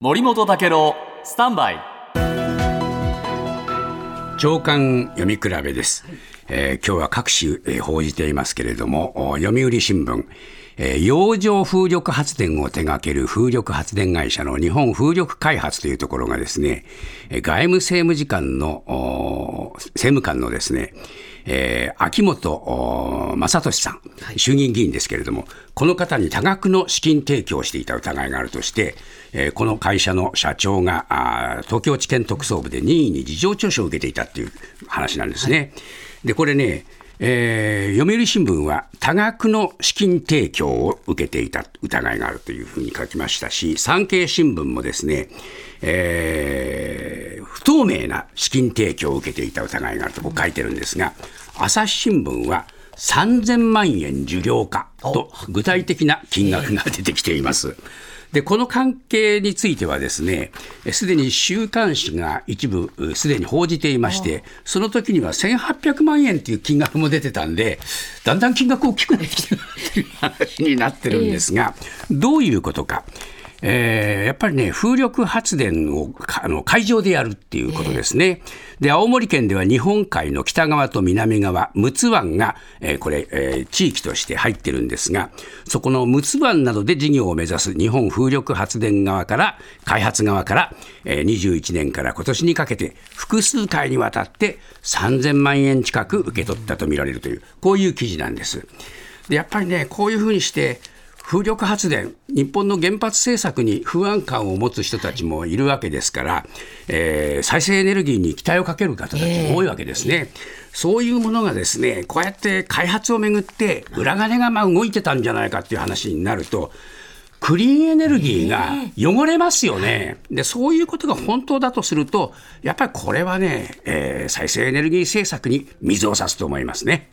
森本武郎スタンバイ。長官読み比べです、えー今日は各種、えー報じていますけれども読売新聞、えー洋上風力発電を手掛ける風力発電会社の日本風力開発というところがですね外務政務次官の政務官のですねえー秋元お正俊さん、衆議院議員ですけれども、この方に多額の資金提供をしていた疑いがあるとして、えーこの会社の社長があー東京地検特捜部で任意に事情聴取を受けていたっていう話なんですね。で、これね、えー読売新聞は多額の資金提供を受けていた疑いがあるというふうに書きましたし、産経新聞もですね、えー不透明な資金提供を受けていた疑いがあると書いてるんですが、朝日新聞は3000万円受領かと具体的な金額が出てきています。で、この関係についてはですね、えすでに週刊誌が一部うすでに報じていまして、その時には1800万円という金額も出てたんで、だんだん金額大きくなってきてるという話になってるんですが、どういうことか。えーやっぱりね、風力発電をかあの海上でやるっていうことですね。で、青森県では日本海の北側と南側、陸奥湾が、えーこれ、えー地域として入ってるんですが、そこの陸奥湾などで事業を目指す日本風力発電側から、開発側から、えー21年から今年にかけて複数回にわたって3000万円近く受け取ったとみられるという、こういう記事なんです。で、やっぱりね、こういうふうにして、風力発電、日本の原発政策に不安感を持つ人たちもいるわけですから、えー再生エネルギーに期待をかける方たちも多いわけですね。そういうものがですね、こうやって開発をめぐって裏金がまあ動いてたんじゃないかっていう話になると、クリーンエネルギーが汚れますよね。で、そういうことが本当だとすると、やっぱりこれはね、えー再生エネルギー政策に水を差すと思いますね。